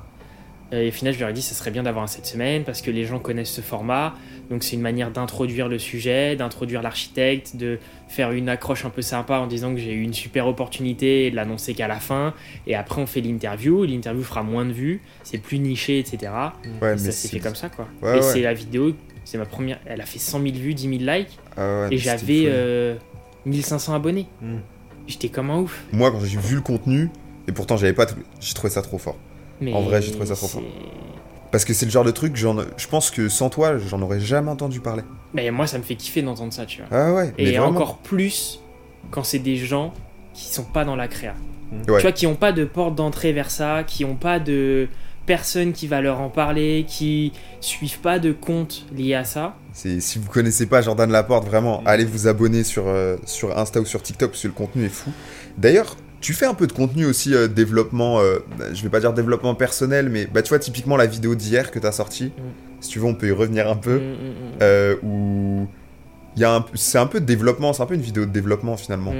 [SPEAKER 2] Et au final, je leur ai dit ça serait bien d'avoir un cette semaine parce que les gens connaissent ce format. Donc c'est une manière d'introduire le sujet, d'introduire l'architecte, de faire une accroche un peu sympa en disant que j'ai eu une super opportunité et de l'annoncer qu'à la fin. Et après, on fait l'interview. L'interview fera moins de vues, c'est plus niché, etc. Ouais, ça s'est fait comme ça, quoi. et c'est la vidéo, c'est ma première. Elle a fait 100 000 vues, 10 000 likes. Ah et j'avais. 1500 abonnés. Hmm. J'étais comme un ouf.
[SPEAKER 1] Moi, quand j'ai vu le contenu, et pourtant j'avais pas, j'ai trouvé ça trop fort. en vrai, j'ai trouvé ça trop fort. Parce que c'est le genre de truc, je pense que sans toi, j'en aurais jamais entendu parler.
[SPEAKER 2] Mais moi, ça me fait kiffer d'entendre ça, tu vois.
[SPEAKER 1] Ah ouais.
[SPEAKER 2] Et encore plus quand c'est des gens qui sont pas dans la créa. Tu vois, qui ont pas de porte d'entrée vers ça, qui ont pas de personne qui va leur en parler, qui suivent pas de compte lié à ça.
[SPEAKER 1] Si vous connaissez pas Jordan Laporte, vraiment, allez vous abonner sur, euh, sur Insta ou sur TikTok parce que le contenu est fou. D'ailleurs, tu fais un peu de contenu aussi euh, développement, euh, je vais pas dire développement personnel, mais bah, tu vois, typiquement la vidéo d'hier que tu as sortie, mm. si tu veux, on peut y revenir un peu, mm, mm, où c'est un peu de développement, c'est un peu une vidéo de développement finalement.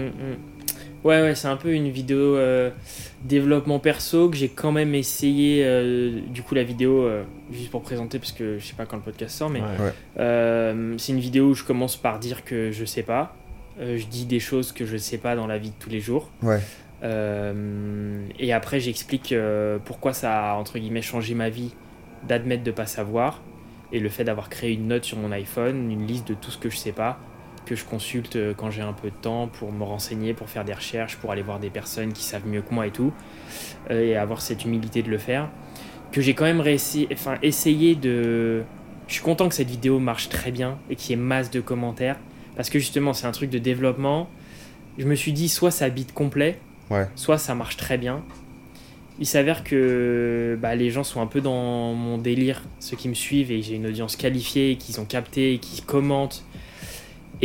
[SPEAKER 2] Ouais, ouais, c'est un peu une vidéo développement perso que j'ai quand même essayé. Euh, du coup, la vidéo, euh, juste pour présenter, parce que je sais pas quand le podcast sort, mais c'est une vidéo où je commence par dire que je sais pas. je dis des choses que je sais pas dans la vie de tous les jours.
[SPEAKER 1] Ouais.
[SPEAKER 2] et après, j'explique pourquoi ça a, entre guillemets, changé ma vie d'admettre de pas savoir. Et le fait d'avoir créé une note sur mon iPhone, une liste de tout ce que je sais pas que je consulte euh, quand j'ai un peu de temps pour me renseigner, pour faire des recherches, pour aller voir des personnes qui savent mieux que moi et tout, euh, et avoir cette humilité de le faire. Que j'ai quand même réussi, enfin, essayé de. Je suis content que cette vidéo marche très bien et qu'il y ait masse de commentaires, parce que justement, c'est un truc de développement. Je me suis dit, soit ça bite complet, soit ça marche très bien. Il s'avère que bah, les gens sont un peu dans mon délire, ceux qui me suivent, et j'ai une audience qualifiée, qu'ils ont capté, qui commentent,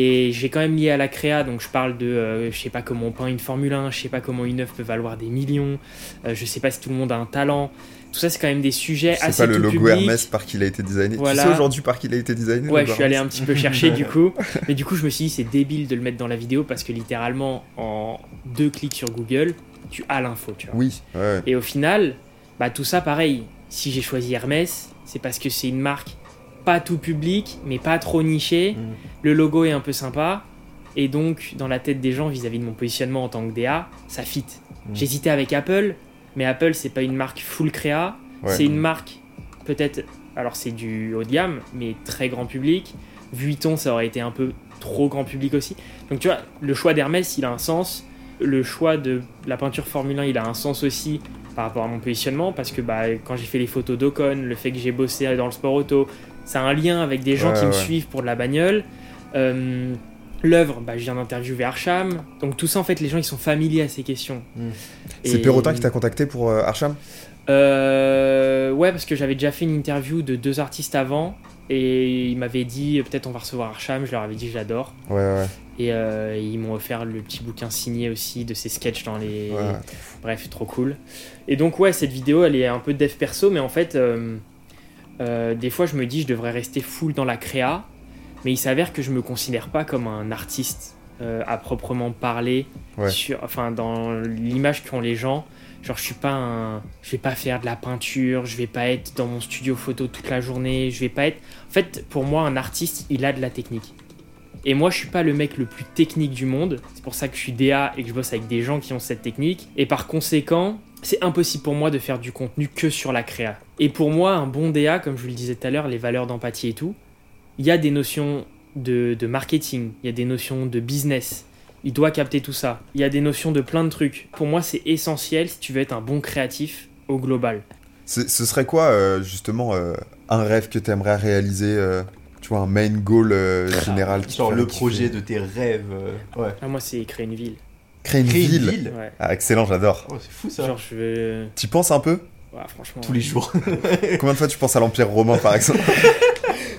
[SPEAKER 2] et j'ai quand même lié à la créa, donc je parle de, euh, je sais pas comment on peint une Formule 1, je sais pas comment une œuvre peut valoir des millions, euh, je sais pas si tout le monde a un talent. Tout ça, c'est quand même des sujets assez. C'est pas
[SPEAKER 1] le logo Hermès par qui il a été designé. Voilà. Tu sais aujourd'hui par qui il a été designé
[SPEAKER 2] Ouais, je suis allé un petit peu chercher du coup. Mais du coup, je me suis dit, c'est débile de le mettre dans la vidéo parce que littéralement, en deux clics sur Google, tu as l'info, tu vois.
[SPEAKER 1] Oui.
[SPEAKER 2] Et au final, bah, tout ça, pareil. Si j'ai choisi Hermès, c'est parce que c'est une marque pas tout public, mais pas trop niché. Mm. Le logo est un peu sympa. Et donc, dans la tête des gens, vis-à-vis de mon positionnement en tant que DA, ça fit. Mm. J'hésitais avec Apple, mais Apple, c'est pas une marque full créa. C'est une marque, peut-être, alors c'est du haut de gamme, mais très grand public. Vuitton, ça aurait été un peu trop grand public aussi. Donc, tu vois, le choix d'Hermès, il a un sens. Le choix de la peinture Formule 1, il a un sens aussi par rapport à mon positionnement, parce que bah, quand j'ai fait les photos d'Ocon, le fait que j'ai bossé dans le sport auto, ça a un lien avec des gens qui me suivent pour de la bagnole. Euh, l'œuvre, bah, je viens d'interviewer Archam. Donc tout ça, en fait, les gens, ils sont familiers à ces questions.
[SPEAKER 1] Hmm. C'est Perrotin qui t'a contacté pour euh, Archam
[SPEAKER 2] euh, Ouais, parce que j'avais déjà fait une interview de deux artistes avant. Et ils m'avaient dit, peut-être on va recevoir Archam. Je leur avais dit que j'adore.
[SPEAKER 1] Ouais, ouais.
[SPEAKER 2] Et, ils m'ont offert le petit bouquin signé aussi de ses sketchs dans les... Bref, trop cool. Et donc, ouais, cette vidéo, elle est un peu dev perso, mais en fait... Euh, des fois, je me dis, je devrais rester full dans la créa, mais il s'avère que je me considère pas comme un artiste euh, à proprement parler. enfin, dans l'image qu'ont les gens, genre, je suis pas un, je vais pas faire de la peinture, je vais pas être dans mon studio photo toute la journée, je vais pas être. En fait, pour moi, un artiste, il a de la technique. Et moi, je suis pas le mec le plus technique du monde. C'est pour ça que je suis DA et que je bosse avec des gens qui ont cette technique. Et par conséquent, c'est impossible pour moi de faire du contenu que sur la créa. Et pour moi, un bon DA, comme je vous le disais tout à l'heure, les valeurs d'empathie et tout, il y a des notions de, marketing, il y a des notions de business. Il doit capter tout ça. Il y a des notions de plein de trucs. Pour moi, c'est essentiel si tu veux être un bon créatif au global.
[SPEAKER 1] Ce serait quoi, justement, un rêve que tu aimerais réaliser tu vois, un main goal général
[SPEAKER 3] Genre le projet de tes rêves. ouais.
[SPEAKER 2] Ah, moi, c'est créer une ville.
[SPEAKER 1] Créer une ville, Ah, excellent, j'adore.
[SPEAKER 3] Oh, c'est fou ça.
[SPEAKER 2] Genre, je vais.
[SPEAKER 1] Tu penses un peu?
[SPEAKER 2] Ouais, franchement.
[SPEAKER 3] Tous les jours.
[SPEAKER 1] Combien de fois tu penses à l'Empire romain, par exemple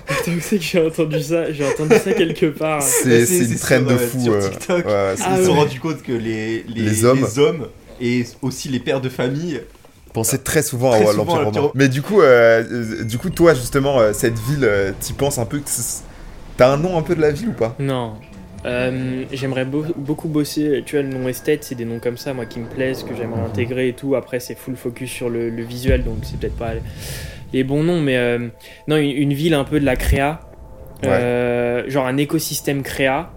[SPEAKER 2] Putain, que j'ai entendu ça J'ai entendu ça quelque part.
[SPEAKER 1] C'est une traîne de fou.
[SPEAKER 3] Sur TikTok, ouais, ils se sont rendus compte que les, les, les, hommes. les, hommes. et aussi les pères de famille
[SPEAKER 1] pensaient très souvent à l'Empire romain. Mais du coup, euh, du coup, toi, justement, euh, cette ville, euh, t'y penses un peu T'as un nom un peu de la ville ou pas?
[SPEAKER 2] Non, euh, j'aimerais beaucoup bosser, tu vois, le nom esthète, c'est des noms comme ça, moi, qui me plaisent, que j'aimerais intégrer et tout. Après, c'est full focus sur le, visuel, donc c'est peut-être pas les bons noms, mais euh, non, une, ville un peu de la créa, euh, genre un écosystème créa.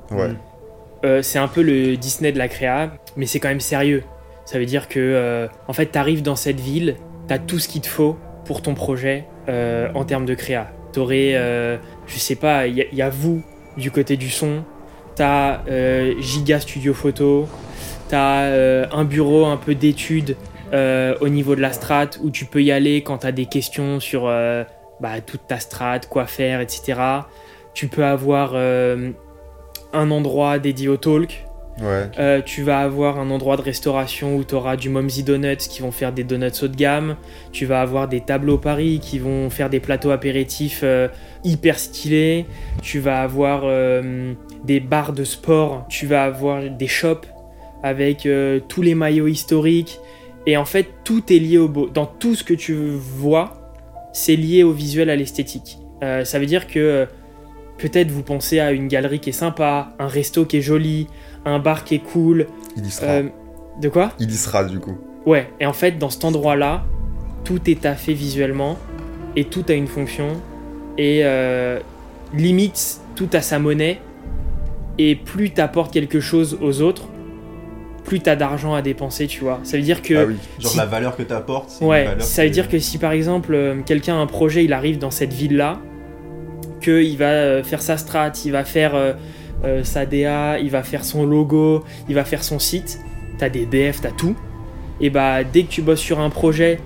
[SPEAKER 2] c'est un peu le Disney de la créa, mais c'est quand même sérieux. Ça veut dire que, en fait, t'arrives dans cette ville, t'as tout ce qu'il te faut pour ton projet en termes de créa. T'aurais, je sais pas, il y, y, a vous du côté du son, t'as euh, Giga Studio Photo, t'as euh, un bureau un peu d'études euh, au niveau de la strat où tu peux y aller quand t'as des questions sur bah, toute ta strat, quoi faire, etc. Tu peux avoir un endroit dédié au talk. tu vas avoir un endroit de restauration où tu auras du Momsy Donuts qui vont faire des donuts haut de gamme. Tu vas avoir des tableaux Paris qui vont faire des plateaux apéritifs hyper stylés. Tu vas avoir des bars de sport, tu vas avoir des shops avec euh, tous les maillots historiques. Et en fait, tout est lié au beau. Dans tout ce que tu vois, c'est lié au visuel, à l'esthétique. Euh, ça veut dire que euh, peut-être vous pensez à une galerie qui est sympa, un resto qui est joli, un bar qui est cool.
[SPEAKER 1] Il y sera.
[SPEAKER 2] de quoi?
[SPEAKER 1] Il y sera du coup.
[SPEAKER 2] Ouais, et en fait, dans cet endroit-là, tout est taffé visuellement et tout a une fonction. Et limite, tout a sa monnaie et plus t'apportes quelque chose aux autres, plus t'as d'argent à dépenser, tu vois. Ça veut dire que.
[SPEAKER 3] Ah oui, genre la valeur que t'apportes.
[SPEAKER 2] Ouais, ça veut dire que si par exemple euh, quelqu'un a un projet, il arrive dans cette ville-là, qu'il va euh, faire sa strat, il va faire euh, sa DA, il va faire son logo, il va faire son site, t'as des DF, t'as tout. Et bah dès que tu bosses sur un projet,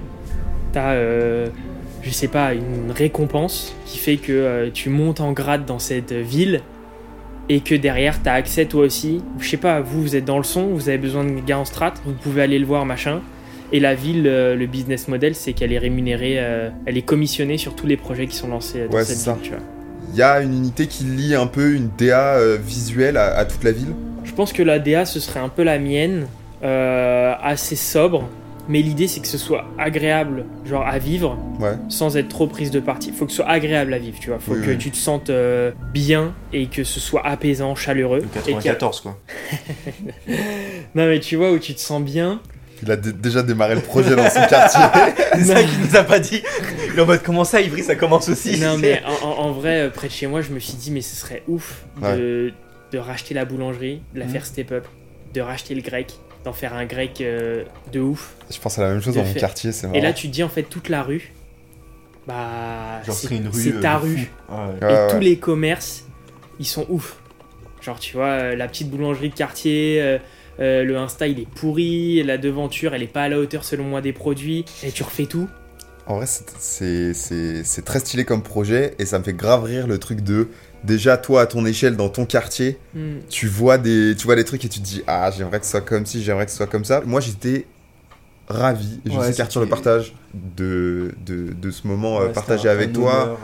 [SPEAKER 2] t'as. je sais pas, une récompense qui fait que tu montes en grade dans cette ville et que derrière tu as accès toi aussi. Je sais pas, vous vous êtes dans le son, vous avez besoin de gars en strat, vous pouvez aller le voir machin. Et la ville, euh, le business model, c'est qu'elle est rémunérée, euh, elle est commissionnée sur tous les projets qui sont lancés dans cette ville. Tu vois.
[SPEAKER 1] Il y a une unité qui lie un peu une DA euh, visuelle à, toute la ville?
[SPEAKER 2] Je pense que la DA, ce serait un peu la mienne, assez sobre, mais l'idée c'est que ce soit agréable genre à vivre sans être trop prise de parti. Faut que ce soit agréable à vivre tu vois. Faut que tu te sentes euh, bien et que ce soit apaisant chaleureux.
[SPEAKER 3] 94 quoi.
[SPEAKER 2] Non mais tu vois où tu te sens bien.
[SPEAKER 1] Il a déjà démarré le projet dans son quartier.
[SPEAKER 3] c'est ça qu'il nous a pas dit. Il en mode comment ça, Ivry, ça commence aussi?
[SPEAKER 2] Non mais en, vrai, euh, près de chez moi, je me suis dit mais ce serait ouf de, racheter la boulangerie, de la mhm. faire step up, de racheter le grec, d'en faire un grec euh, de ouf.
[SPEAKER 1] Je pense à la même chose dans mon quartier, c'est
[SPEAKER 2] Et là, tu te dis en fait toute la rue, bah, c'est
[SPEAKER 3] euh,
[SPEAKER 2] ta rue. et tous les commerces, ils sont ouf. Genre, tu vois, euh, la petite boulangerie de quartier, le Insta il est pourri, la devanture elle est pas à la hauteur selon moi des produits, et tu refais tout.
[SPEAKER 1] En vrai, c'est très stylé comme projet et ça me fait grave rire le truc de déjà toi à ton échelle dans ton quartier, hmm. tu vois des tu vois des trucs et tu te dis ah j'aimerais que ce soit comme ci, j'aimerais que ce soit comme ça. Moi j'étais ravi, je sais qu'Arthur le partage de, de, de, ce moment euh, partagé avec toi,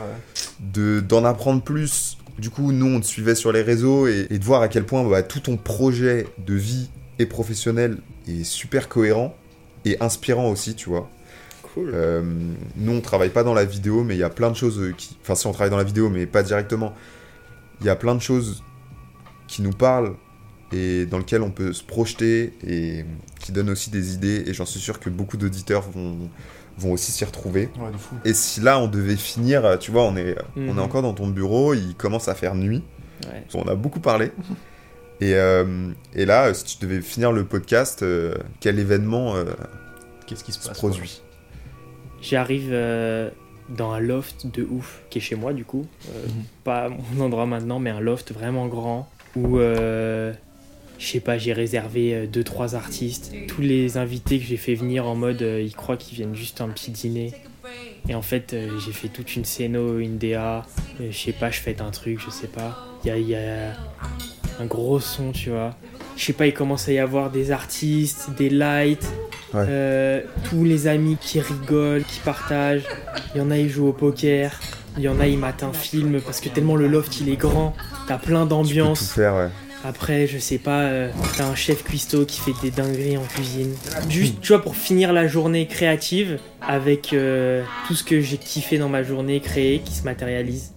[SPEAKER 1] de d'en apprendre plus. Du coup, nous on te suivait sur les réseaux et, de voir à quel point bah, tout ton projet de vie et professionnel est super cohérent et inspirant aussi, tu vois.
[SPEAKER 2] Cool.
[SPEAKER 1] Euh, nous, on travaille pas dans la vidéo, mais il y a plein de choses qui. Enfin, si on travaille dans la vidéo, mais pas directement il y a plein de choses qui nous parlent et dans lesquelles on peut se projeter et qui donnent aussi des idées. Et j'en suis sûr que beaucoup d'auditeurs vont, vont aussi s'y retrouver. et si là on devait finir, tu vois, on est, on est mhm. encore dans ton bureau, il commence à faire nuit. On a beaucoup parlé. et, euh, et, là, si tu devais finir le podcast, euh, quel événement euh,
[SPEAKER 3] Qu'est-ce qui se,
[SPEAKER 1] se produit?
[SPEAKER 2] J'arrive dans un loft de ouf qui est chez moi du coup. Euh, mhm. Pas mon endroit maintenant, mais un loft vraiment grand où euh, je sais pas, j'ai réservé 2-3 euh, artistes. Tous les invités que j'ai fait venir en mode ils croient qu'ils viennent juste un petit dîner. Et en fait, j'ai fait toute une scéno, une DA. Je sais pas, je fais un truc, je sais pas. Il y a, un gros son, tu vois. Je sais pas, il commence à y avoir des artistes, des lights, tous les amis qui rigolent, qui partagent. Il y en a, ils jouent au poker. Il y en a, ils matent un film parce que tellement le loft il est grand, t'as plein d'ambiance. Après, je sais pas, euh, t'as un chef cuistot qui fait des dingueries en cuisine. Juste, tu vois, pour finir la journée créative avec euh, tout ce que j'ai kiffé dans ma journée créée qui se matérialise.